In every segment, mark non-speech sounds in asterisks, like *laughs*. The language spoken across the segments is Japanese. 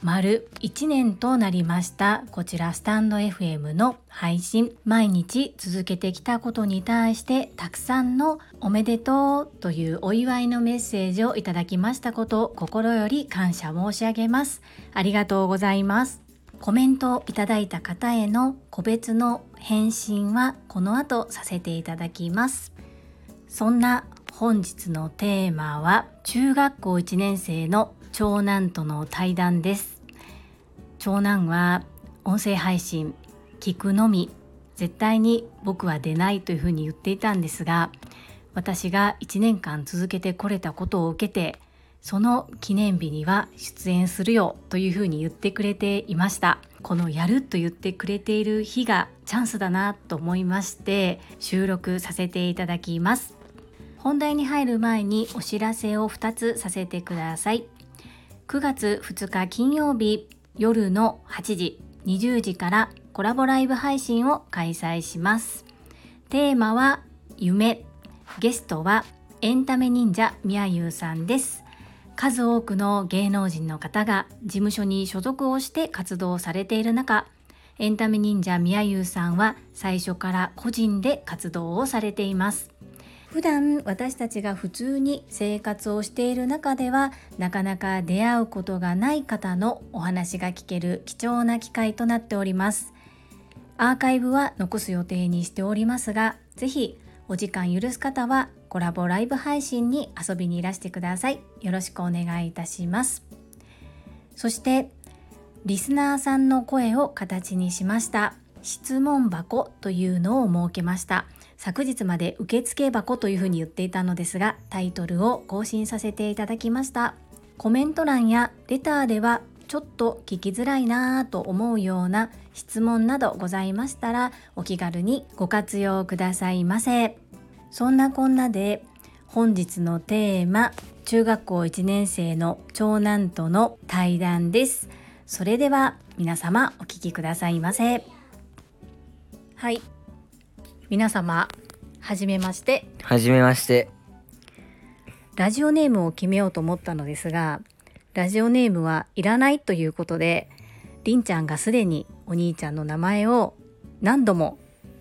丸1年となりましたこちらスタンド FM の配信毎日続けてきたことに対してたくさんのおめでとうというお祝いのメッセージをいただきましたことを心より感謝申し上げます。ありがとうございます。コメントをいただいた方への個別の返信はこの後させていただきます。そんな本日のテーマは中学校1年生の長男との対談です。長男は音声配信聞くのみ。絶対に僕は出ないというふうに言っていたんですが私が1年間続けてこれたことを受けてその記念日には出演するよというふうに言ってくれていました。このやると言ってくれている日がチャンスだなと思いまして収録させていただきます。本題に入る前にお知らせを2つさせてください。9月2日金曜日夜の8時20時からコラボライブ配信を開催します。テーマは夢。ゲストはエンタメ忍者みやゆうさんです。数多くの芸能人の方が事務所に所属をして活動されている中エンタメ忍者みやゆうさんは最初から個人で活動をされています。普段私たちが普通に生活をしている中ではなかなか出会うことがない方のお話が聞ける貴重な機会となっております。アーカイブは残す予定にしておりますがぜひお時間許す方はコラボライブ配信に遊びにいらしてください。よろしくお願いいたします。そしてリスナーさんの声を形にしました。質問箱というのを設けました。昨日まで受付箱というふうに言っていたのですがタイトルを更新させていただきました。コメント欄やレターではちょっと聞きづらいなぁと思うような質問などございましたらお気軽にご活用くださいませ。そんなこんなで本日のテーマ中学校1年生の長男との対談です。それでは皆様お聞きくださいませ。はい。皆様はじめまして。はじめまして。ラジオネームを決めようと思ったのですがラジオネームはいらないということでりんちゃんがすでにお兄ちゃんの名前を何度も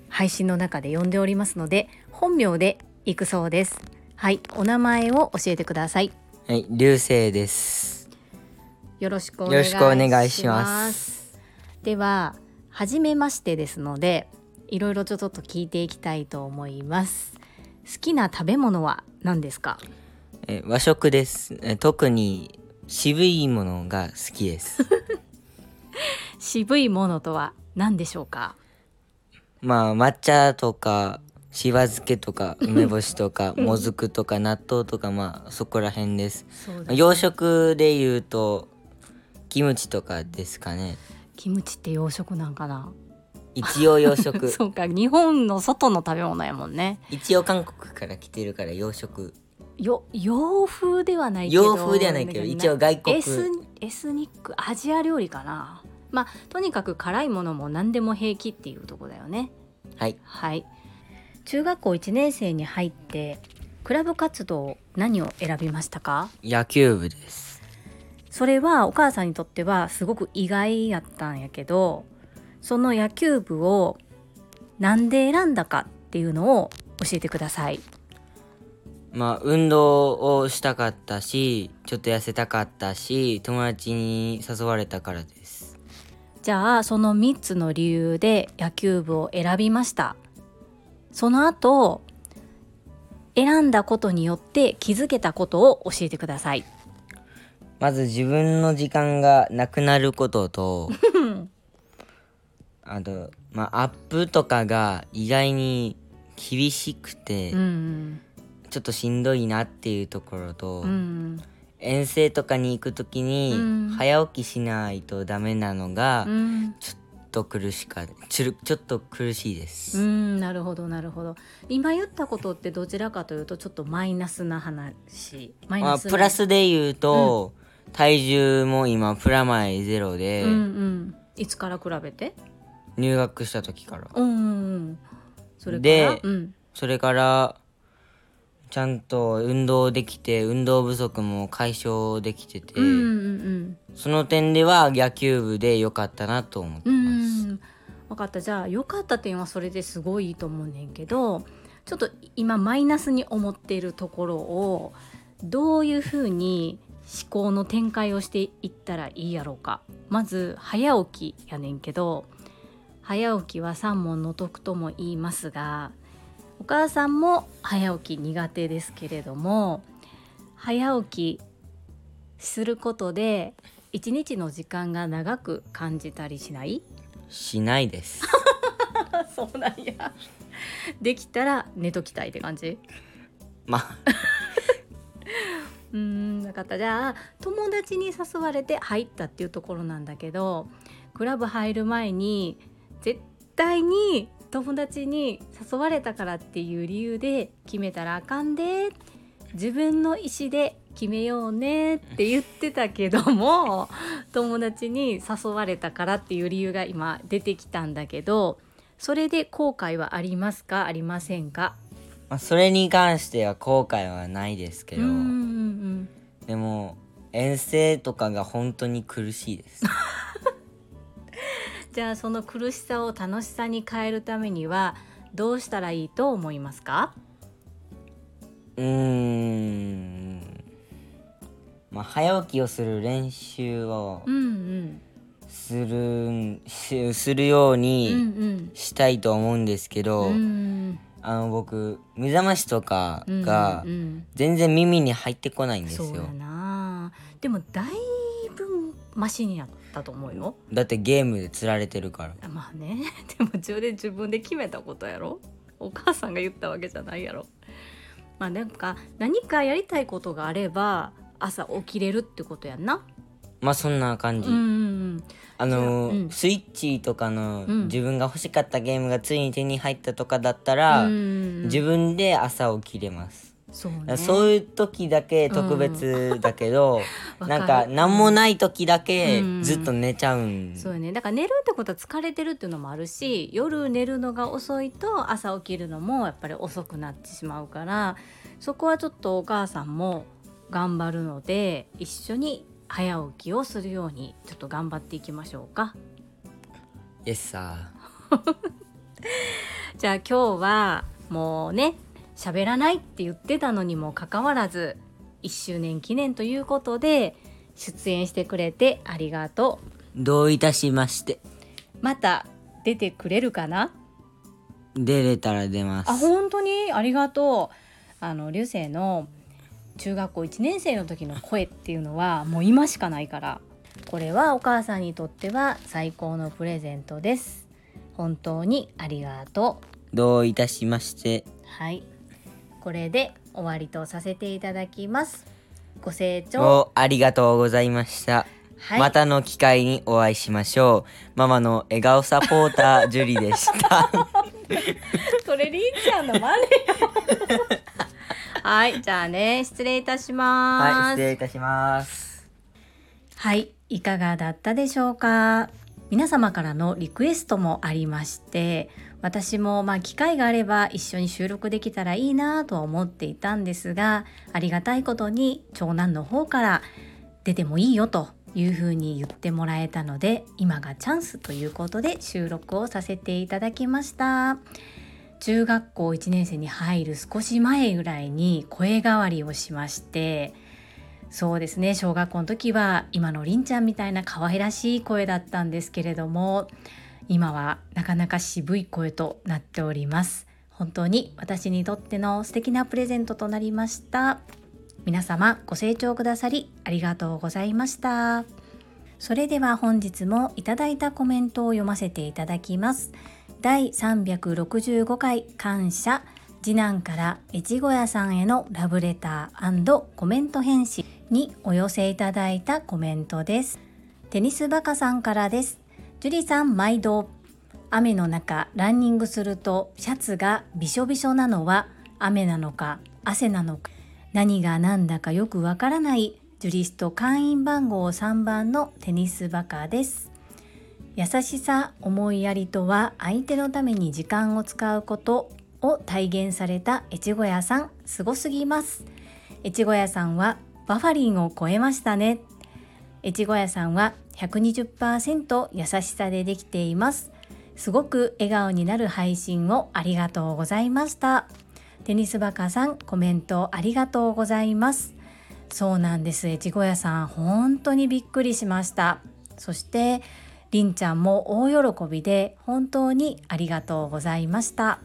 配信の中で呼んでおりますので本名で行くそうです。はいお名前を教えてください。はい流星です。よろしくおよろしくお願いします。では初めましてですのでいろいろちょっと聞いていきたいと思います。好きな食べ物は何ですか？え和食です。え特に渋いものが好きです。*laughs* 渋いものとは何でしょうか？まあ抹茶とかしば漬けとか梅干しとか *laughs* もずくとか納豆とかまあそこら辺です、ね。洋食で言うとキムチとかですかね。キムチって洋食なんかな？一応洋食。*laughs* そうか日本の外の食べ物やもんね。一応韓国から来てるから洋食。よ洋風ではないけど洋風ではないけど一応外国。エスエスニックアジア料理かな。まあとにかく辛いものも何でも平気っていうとこだよね。はい。はい。中学校1年生に入ってクラブ活動何を選びましたか？野球部です。それはお母さんにとってはすごく意外やったんやけどその野球部をなんで選んだかっていうのを教えてください。まあ運動をしたかったしちょっと痩せたかったし友達に誘われたからです。じゃあその3つの理由で野球部を選びました。その後選んだことによって気づけたことを教えてください。まず自分の時間がなくなることと *laughs* あとまあアップとかが意外に厳しくて、うんちょっとしんどいなっていうところと、うん遠征とかに行く時にうん早起きしないとダメなのがうん。ちょっと苦しかちょちょっと苦しいでうす、んなるほどなるほど。今言ったことってどちらかというとちょっとマイナスな話。マイまあ、ナスな。プラスで言うと、体重も今プラマイゼロで、うんうん。いつから比べて？入学した時から。うんうんうん。それから？でうん。それからちゃんと運動できて運動不足も解消できてて、うんうんうんその点では野球部で良かったなと思ってうます、ん分かった。じゃあ良かった点はそれですごいいいと思うねんけどちょっと今マイナスに思っているところをどういうふうに思考の展開をしていったらいいやろうか。まず早起きやねんけど早起きは三問の得とも言いますがお母さんも早起き苦手ですけれども早起きすることで一日の時間が長く感じたりしない？しないです。*laughs* そうなんや。できたら寝ときたいって感じ？まあ。*laughs* うーん分かった。じゃあ友達に誘われて入ったっていうところなんだけどクラブ入る前に絶対に友達に誘われたからっていう理由で決めたらあかんで自分の意思で決めようねって言ってたけども *laughs* 友達に誘われたからっていう理由が今出てきたんだけどそれで後悔はありますか？ありませんか？まあそれに関しては後悔はないですけど、うんうんうんでも遠征とかが本当に苦しいです *laughs* じゃあその苦しさを楽しさに変えるためにはどうしたらいいと思いますか？うーん。まあ早起きをする練習をうんうんするするよううんうにんしたいと思うんですけど、うんあの僕目覚ましとかうんがうん。全然耳に入ってこないんですよ。そうやな。でもだいぶマシになったと思うよ。だってゲームで釣られてるから。まあね。*laughs* でも自分で自分で決めたことやろ。お母さんが言ったわけじゃないやろ。まあなんか何かやりたいことがあれば朝起きれるってことやんな。まあそんな感じ、うんうんあの、うん。スイッチとかのうん。自分が欲しかったゲームがついに手に入ったとかだったうら、んうん。自分で朝起きれます、そうね。そういう時だけ特別だけど、わなんか何もない時だけうん。ずっと寝ちゃうん、そうよね。だから寝るってことは疲れてるっていうのもあるし夜寝るのが遅いと朝起きるのもやっぱり遅くなってしまうからそこはちょっとお母さんも頑張るので一緒に早起きをするようにちょっと頑張っていきましょうか。イエスさじゃあ今日はもうね喋らないって言ってたのにもかかわらず1周年記念ということで出演してくれてありがとどういたしまして。うまた出てくれるかな？出れたら出ます。あ本当に？ありがとう。あの流星の中学校1年生の時の声っていうのはもう今しかないから。これはお母さんにとっては最高のプレゼントです。本当にありがとどういたしまして。うはいこれで終わりとさせていただきます。ご清聴。おありがとうございました、はい。またの機会にお会いしましょう。ママの笑顔サポータージュリでした。*laughs* それりんちゃんの真似よ。はいじゃあね失礼いたします。はい失礼いたします。はい、いかがだったでしょうか。皆様からのリクエストもありまして私もまあ機会があれば一緒に収録できたらいいなとは思っていたんですがありがたいことに長男の方から出てもいいよというふうに言ってもらえたので今がチャンスということで収録をさせていただきました。中学校1年生に入る少し前ぐらいに声変わりをしましてそうですね小学校の時は今のりんちゃんみたいな可愛らしい声だったんですけれども今はなかなか渋い声となっております。本当に私にとっての素敵なプレゼントとなりました。皆様ご清聴くださりありがとうございました。それでは本日もいただいたコメントを読ませていただきます。第365回感謝。次男から越後屋さんへのラブレターコメント返信にお寄せいただいたコメントです。テニスバカさんからです。樹里さん毎度。雨の中ランニングするとシャツがびしょびしょなのは雨なのか汗なのか何が何だかよくわからない。ジュリスト会員番号3番のテニスバカです。優しさ思いやりとは相手のために時間を使うことを体現された越後屋さん。すごすぎます。越後屋さんはバファリンを超えましたね。越後屋さんは120%優しさでできています。すごく笑顔になる配信をありがとうございました。テニスバカさんコメントありがとうございます。そうなんです。越後屋さん本当にびっくりしました。そしてりんちゃんも大喜びで本当にありがとうございました。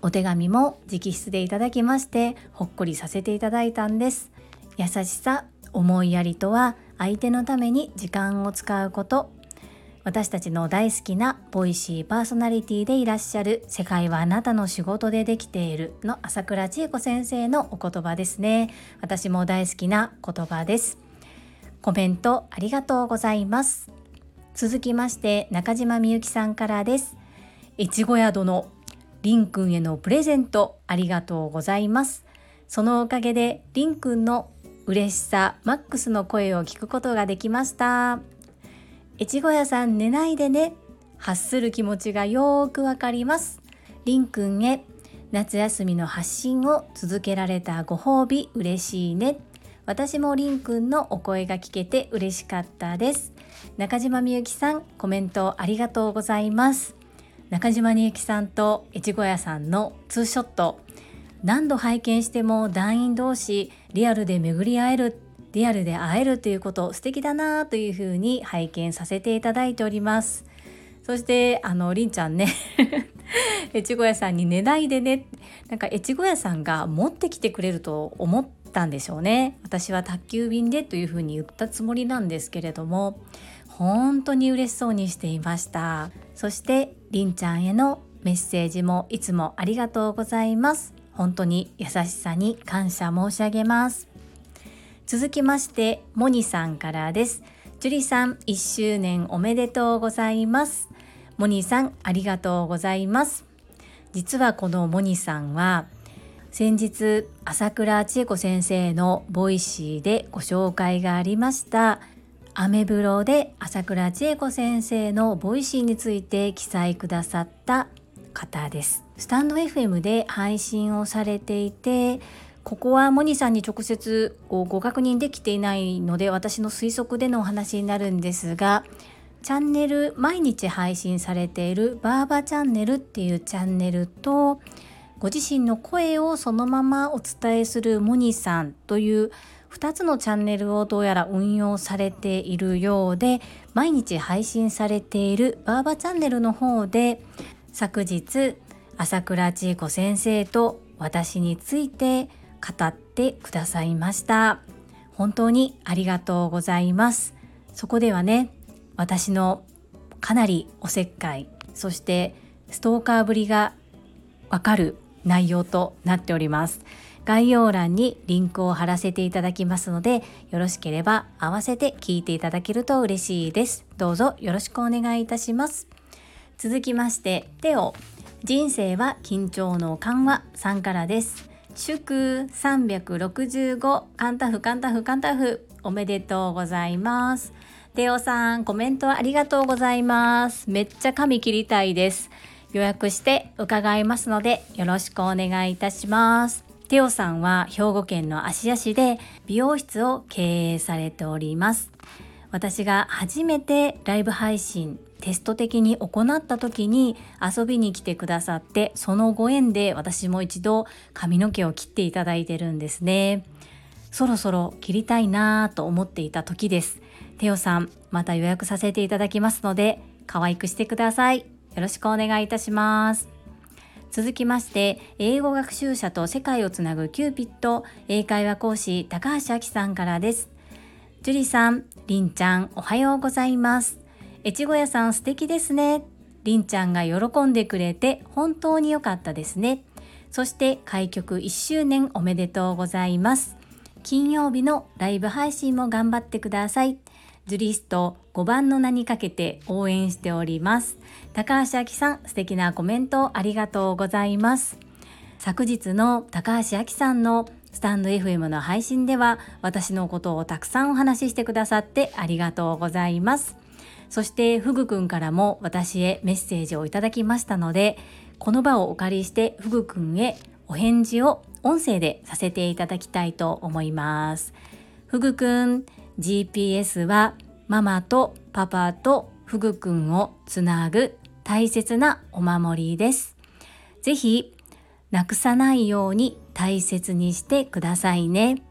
お手紙も直筆でいただきましてほっこりさせていただいたんです。優しさ思いやりとは相手のために時間を使うこと。私たちの大好きなボイシーパーソナリティでいらっしゃる世界はあなたの仕事でできている。の朝倉千恵子先生のお言葉ですね。私も大好きな言葉です。コメントありがとうございます。続きまして中島みゆきさんからです。越後屋殿りんくんへのプレゼントありがとうございます。そのおかげでりんくんの嬉しさマックスの声を聞くことができました。越後屋さん寝ないでね。発する気持ちがよーくわかります。りんくんへ夏休みの発信を続けられたご褒美嬉しいね。私もりんくんのお声が聞けて嬉しかったです。中島みゆきさんコメントありがとうございます。中島みゆきさんと越後屋さんのツーショット。何度拝見しても団員同士リアルで巡り合えるリアルで会えるということ素敵だなというふうに拝見させていただいております。そしてあのりんちゃんね *laughs* 越後屋さんに寝ないでねなんか越後屋さんが持ってきてくれると思ったんでしょうね。私は宅急便でというふうに言ったつもりなんですけれども本当に嬉しそうにしていました。そしてりんちゃんへのメッセージもいつもありがとうございます。本当に優しさに感謝申し上げます。続きましてモニさんからです。ジュリさん1周年おめでとうございます。モニさんありがとうございます。実はこのモニさんは先日朝倉千恵子先生の Voicy でご紹介がありました。アメブロで朝倉千恵子先生の Voicy について記載くださった方です。 stand.fm で配信をされていてここはモニさんに直接ご確認できていないので私の推測でのお話になるんですがチャンネル毎日配信されているバーバチャンネルっていうチャンネルとご自身の声をそのままお伝えするモニさんという2つのチャンネルをどうやら運用されているようで毎日配信されているバーバチャンネルの方で昨日朝倉千恵子先生と私について語ってくださいました。本当にありがとうございます。そこではね私のかなりおせっかいそしてストーカーぶりがわかる内容となっております。概要欄にリンクを貼らせていただきますのでよろしければ合わせて聞いていただけると嬉しいです。どうぞよろしくお願いいたします。続きまして手を人生は緊張の緩和さんからです。祝365カンタフカンタフカンタフ。おめでとうございます。テオさんコメントありがとうございます。めっちゃ髪切りたいです。予約して伺いますのでよろしくお願いいたします。テオさんは兵庫県の芦屋市で美容室を経営されております。私が初めてライブ配信テスト的に行った時に遊びに来てくださってそのご縁で私も一度髪の毛を切っていただいてるんですね。そろそろ切りたいなぁと思っていた時です。テオさんまた予約させていただきますので可愛くしてください。よろしくお願いいたします。続きまして英語学習者と世界をつなぐキューピット英会話講師高橋明さんからです。樹里さん、りんちゃんおはようございます。越後屋さん素敵ですね。りんちゃんが喜んでくれて本当に良かったですね。そして開局1周年おめでとうございます。金曜日のライブ配信も頑張ってください。ジュリスト5番の名にかけて応援しております。高橋明さん、素敵なコメントありがとうございます。昨日の高橋明さんのスタンド FM の配信では私のことをたくさんお話ししてくださってありがとうございます。そしてフグくんからも私へメッセージをいただきましたのでこの場をお借りしてフグくんへお返事を音声でさせていただきたいと思います。フグくん GPS はママとパパとフグくんをつなぐ大切なお守りです。ぜひなくさないように大切にしてくださいね。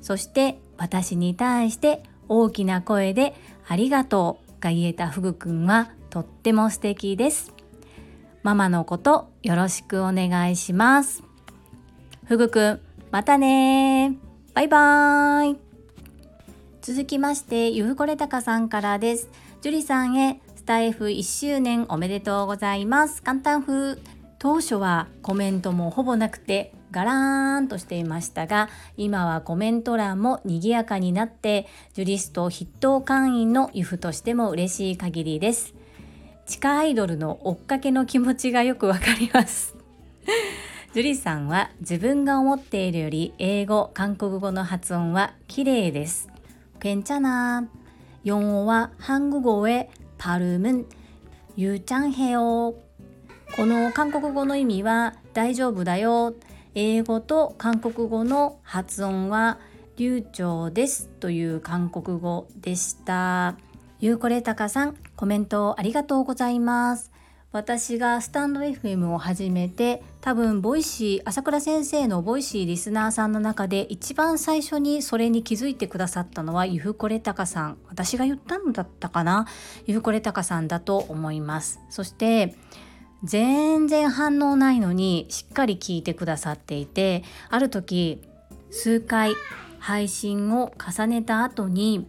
そして私に対して大きな声でありがとうが言えたフグくんはとっても素敵です。ママのことよろしくお願いします。ふぐくん、またねバイバーイ続きまして、ゆふこれたかさんからです。樹里さんへスタイフ1周年おめでとうございます。簡単風。当初はコメントもほぼなくてガラーンとしていましたが今はコメント欄も賑やかになってジュリスト筆頭会員のユフとしても嬉しい限りです地下アイドルの追っかけの気持ちがよくわかります*laughs* ジュリさんは自分が思っているより英語、韓国語の発音は綺麗です。괜찮아영어와한국어의발음은유창해요この韓国語の意味は大丈夫だよ。 英語と韓国語の発音は流暢ですという韓国語でした。ゆうこれたかさん、コメントありがとうございます。私がスタンド FM を始めて多分 Voicy 朝倉先生の Voicy リスナーさんの中で一番最初にそれに気づいてくださったのはゆふこれたかさん私が言ったのだったかな？ゆふこれたかさんだと思いますそして全然反応ないのにしっかり聞いてくださっていてある時数回配信を重ねた後に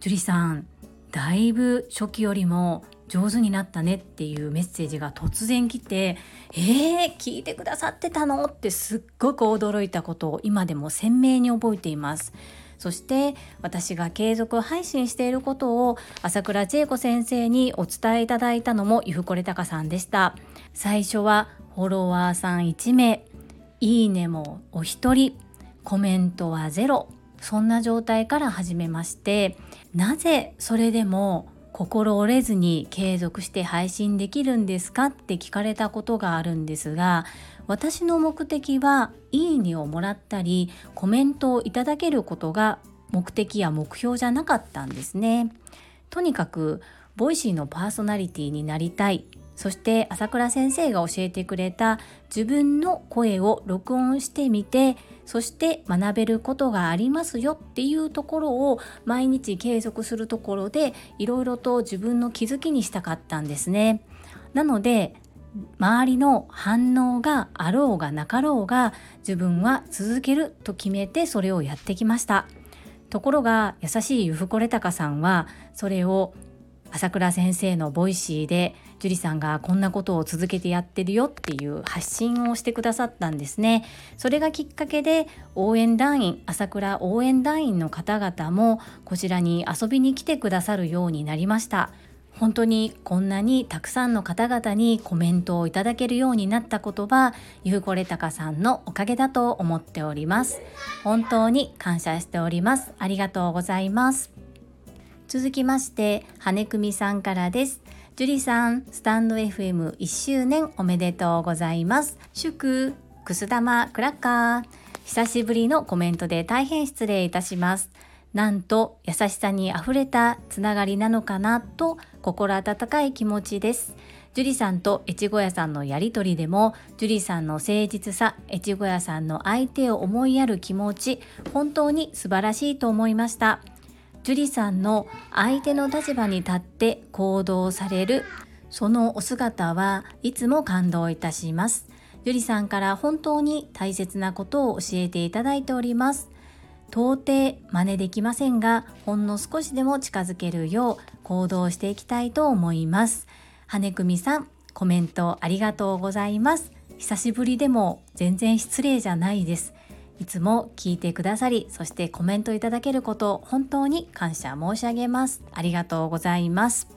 樹里さんだいぶ初期よりも上手になったねっていうメッセージが突然来てえー、聞いてくださってたのってすっごく驚いたことを今でも鮮明に覚えています。そして私が継続配信していることを朝倉千恵子先生にお伝えいただいたのもゆふこれたかさんでした。最初はフォロワーさん1名。いいねもお一人。コメントはゼロ。そんな状態から始めましてなぜそれでも心折れずに継続して配信できるんですかって聞かれたことがあるんですが私の目的はいいねをもらったりコメントをいただけることが目的や目標じゃなかったんですね。とにかく Voicy のパーソナリティになりたいそして朝倉先生が教えてくれた自分の声を録音してみてそして学べることがありますよっていうところを毎日継続するところでいろいろと自分の気づきにしたかったんですね。なので周りの反応があろうがなかろうが自分は続けると決めてそれをやってきました。ところが優しいゆふこれたかさんはそれを朝倉先生の Voicy で樹里さんがこんなことを続けてやってるよっていう発信をしてくださったんですねそれがきっかけで応援団員朝倉応援団員の方々もこちらに遊びに来てくださるようになりました本当にこんなにたくさんの方々にコメントをいただけるようになったことはゆうこれたかさんのおかげだと思っております本当に感謝しておりますありがとうございます続きまして、羽組さんからです。樹里さん、スタンド FM1 周年おめでとうございます。祝、くす玉クラッカー。久しぶりのコメントで大変失礼いたします。なんと優しさにあふれたつながりなのかなと心温かい気持ちです。樹里さんと越後屋さんのやりとりでも樹里さんの誠実さ越後屋さんの相手を思いやる気持ち本当に素晴らしいと思いました樹里さんの相手の立場に立って行動されるそのお姿はいつも感動いたします。樹里さんから本当に大切なことを教えていただいております。到底真似できませんが、ほんの少しでも近づけるよう行動していきたいと思います。羽組さん、コメントありがとうございます。久しぶりでも全然失礼じゃないです。いつも聞いてくださりそしてコメントいただけること本当に感謝申し上げますありがとうございます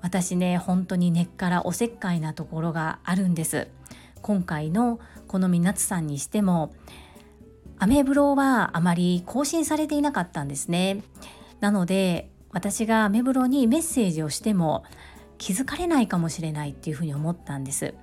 私ね本当に根っからおせっかいなところがあるんです今回のこのみなつさんにしてもアメブロはあまり更新されていなかったんですね。なので私がアメブロにメッセージをしても気づかれないかもしれないっていうふうに思ったんです。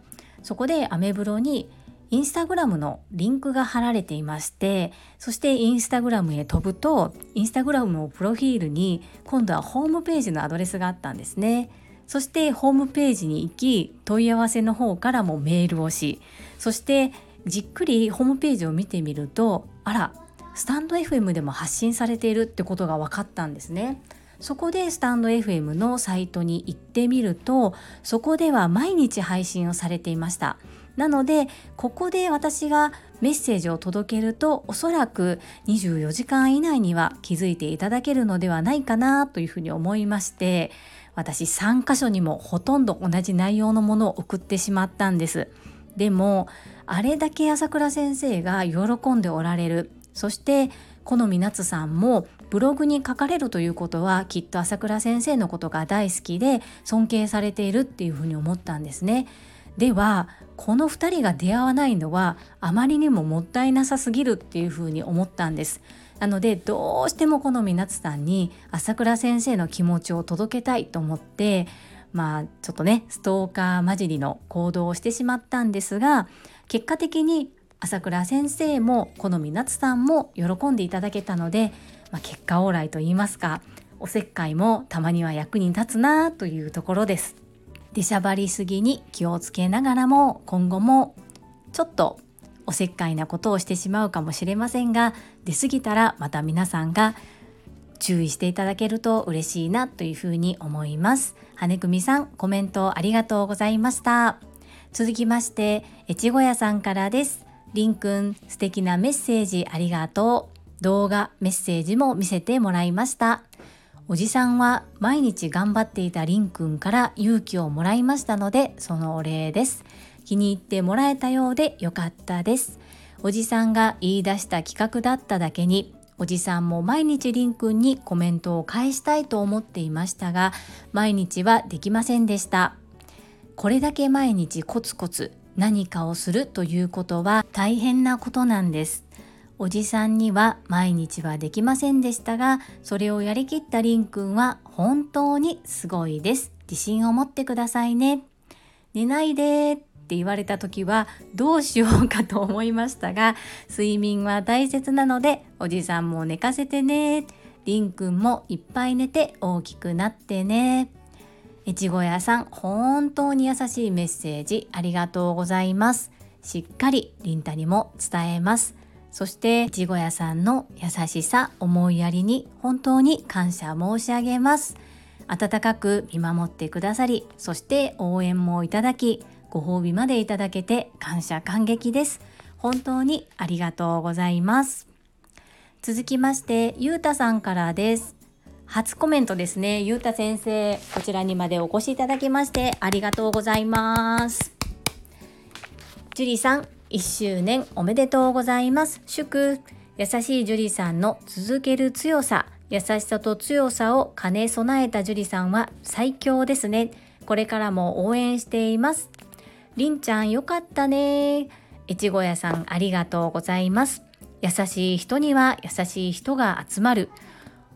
そこでアメブロにインスタグラムのリンクが貼られていましてそしてインスタグラムへ飛ぶとインスタグラムのプロフィールに今度はホームページのアドレスがあったんですね。そしてホームページに行き問い合わせの方からもメールをしそしてじっくりホームページを見てみるとあらスタンド FM でも発信されているってことが分かったんですね。そこでスタンド FM のサイトに行ってみるとそこでは毎日配信をされていました。なのでここで私がメッセージを届けるとおそらく24時間以内には気づいていただけるのではないかなというふうに思いまして私3箇所にもほとんど同じ内容のものを送ってしまったんです。でもあれだけ朝倉先生が喜んでおられるそして好み夏さんもブログに書かれるということはきっと朝倉先生のことが大好きで尊敬されているっていうふうに思ったんですね。ではこの2人が出会わないのはあまりにももったいなさすぎるっていうふうに思ったんです。なのでどうしてもこのみなつさんに朝倉先生の気持ちを届けたいと思ってまあちょっとねストーカー混じりの行動をしてしまったんですが結果的に朝倉先生もこのみなつさんも喜んでいただけたのでまあ、結果オーライと言いますかおせっかいもたまには役に立つなというところです。出しゃばりすぎに気をつけながらも今後もちょっとおせっかいなことをしてしまうかもしれませんが出過ぎたらまた皆さんが注意していただけると嬉しいなというふうに思います。羽組さんコメントありがとうございました。続きまして越後屋さんからですりんくん素敵なメッセージありがとう動画、メッセージも見せてもらいました。おじさんは毎日頑張っていたりんくんから勇気をもらいましたので、そのお礼です。気に入ってもらえたようでよかったです。おじさんが言い出した企画だっただけに、おじさんも毎日りんくんにコメントを返したいと思っていましたが、毎日はできませんでした。これだけ毎日コツコツ何かをするということは大変なことなんです。おじさんには毎日はできませんでしたがそれをやりきったりんくんは本当にすごいです。自信を持ってくださいね。寝ないでって言われた時はどうしようかと思いましたが睡眠は大切なのでおじさんも寝かせてねりんくんもいっぱい寝て大きくなってね越後屋さん本当に優しいメッセージありがとうございます。しっかりりんたにも伝えます。そしていちご屋さんの優しさ思いやりに本当に感謝申し上げます。温かく見守ってくださりそして応援もいただきご褒美までいただけて感謝感激です。本当にありがとうございます。続きましてゆうたさんからです。初コメントですねゆうた先生こちらにまでお越しいただきましてありがとうございますジュリさん1周年おめでとうございます。祝優しい樹里さんの続ける強さ、優しさと強さを兼ね備えた樹里さんは最強ですね。これからも応援しています。りんちゃんよかったね。越後屋さんありがとうございます。優しい人には優しい人が集まる。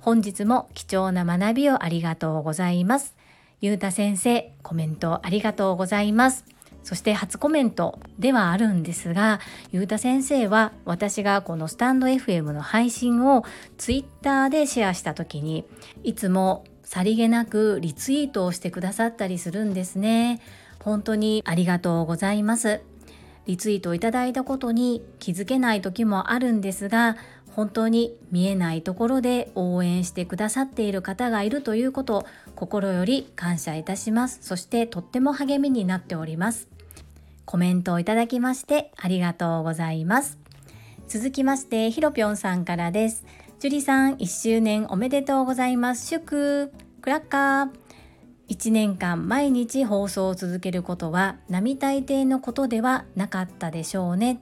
本日も貴重な学びをありがとうございます。ゆうた先生、コメントありがとうございます。そして初コメントではあるんですが、ゆうた先生は私がこのスタンド FM の配信をツイッターでシェアした時に、いつもさりげなくリツイートをしてくださったりするんですね。本当にありがとうございます。リツイートをいただいたことに気づけない時もあるんですが、本当に見えないところで応援してくださっている方がいるということを心より感謝いたします。そしてとっても励みになっております。コメントをいただきましてありがとうございます。続きましてひろぴょんさんからです。樹里さん1周年おめでとうございます。祝クラッカー。1年間毎日放送を続けることは並大抵のことではなかったでしょうね。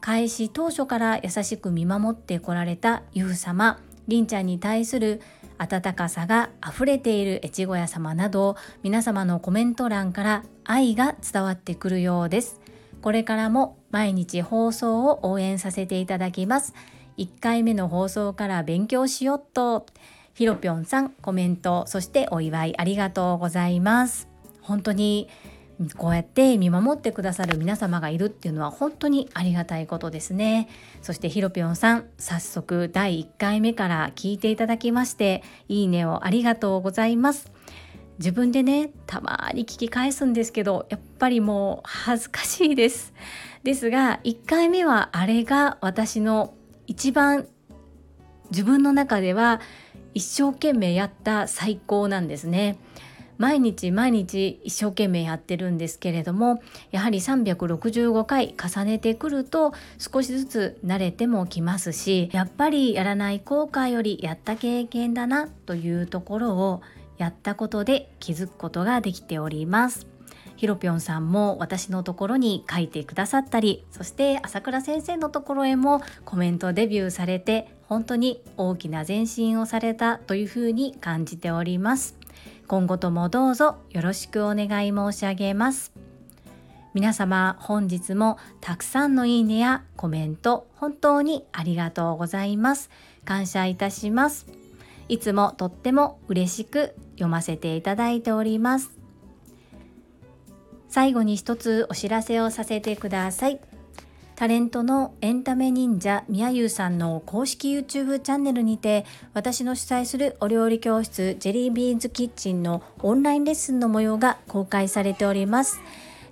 開始当初から優しく見守ってこられたゆう様りんちゃんに対する温かさが溢れている越後屋様など皆様のコメント欄から愛が伝わってくるようです。これからも毎日放送を応援させていただきます。1回目の放送から勉強しよっと。ひろぴょんさんコメントそしてお祝いありがとうございます。本当にこうやって見守ってくださる皆様がいるっていうのは本当にありがたいことですね。そしてひろぴょんさん早速第1回目から聞いていただきましていいねをありがとうございます。自分でねたまに聞き返すんですけどやっぱりもう恥ずかしいです。ですが1回目はあれが私の一番自分の中では一生懸命やった最高なんですね。毎日毎日一生懸命やってるんですけれどもやはり365回重ねてくると少しずつ慣れてもきますしやっぱりやらない後悔よりやった経験だなというところをやったことで気づくことができております。ひろぴょんさんも私のところに書いてくださったりそして朝倉先生のところへもコメントデビューされて本当に大きな前進をされたというふうに感じております。今後ともどうぞよろしくお願い申し上げます。皆様本日もたくさんのいいねやコメント本当にありがとうございます。感謝いたします。いつもとっても嬉しく読ませていただいております。最後に一つお知らせをさせてください。タレントのエンタメ忍者みやゆうさんの公式 YouTube チャンネルにて私の主催するお料理教室ジェリービーンズキッチンのオンラインレッスンの模様が公開されております。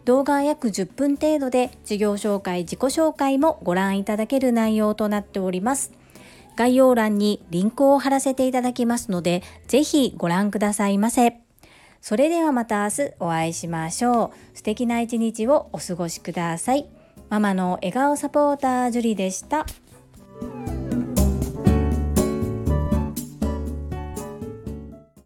動画約10分程度で授業紹介自己紹介もご覧いただける内容となっております。概要欄にリンクを貼らせていただきますのでぜひご覧くださいませ。それではまた明日お会いしましょう。素敵な一日をお過ごしください。ママの笑顔サポータージュリでした。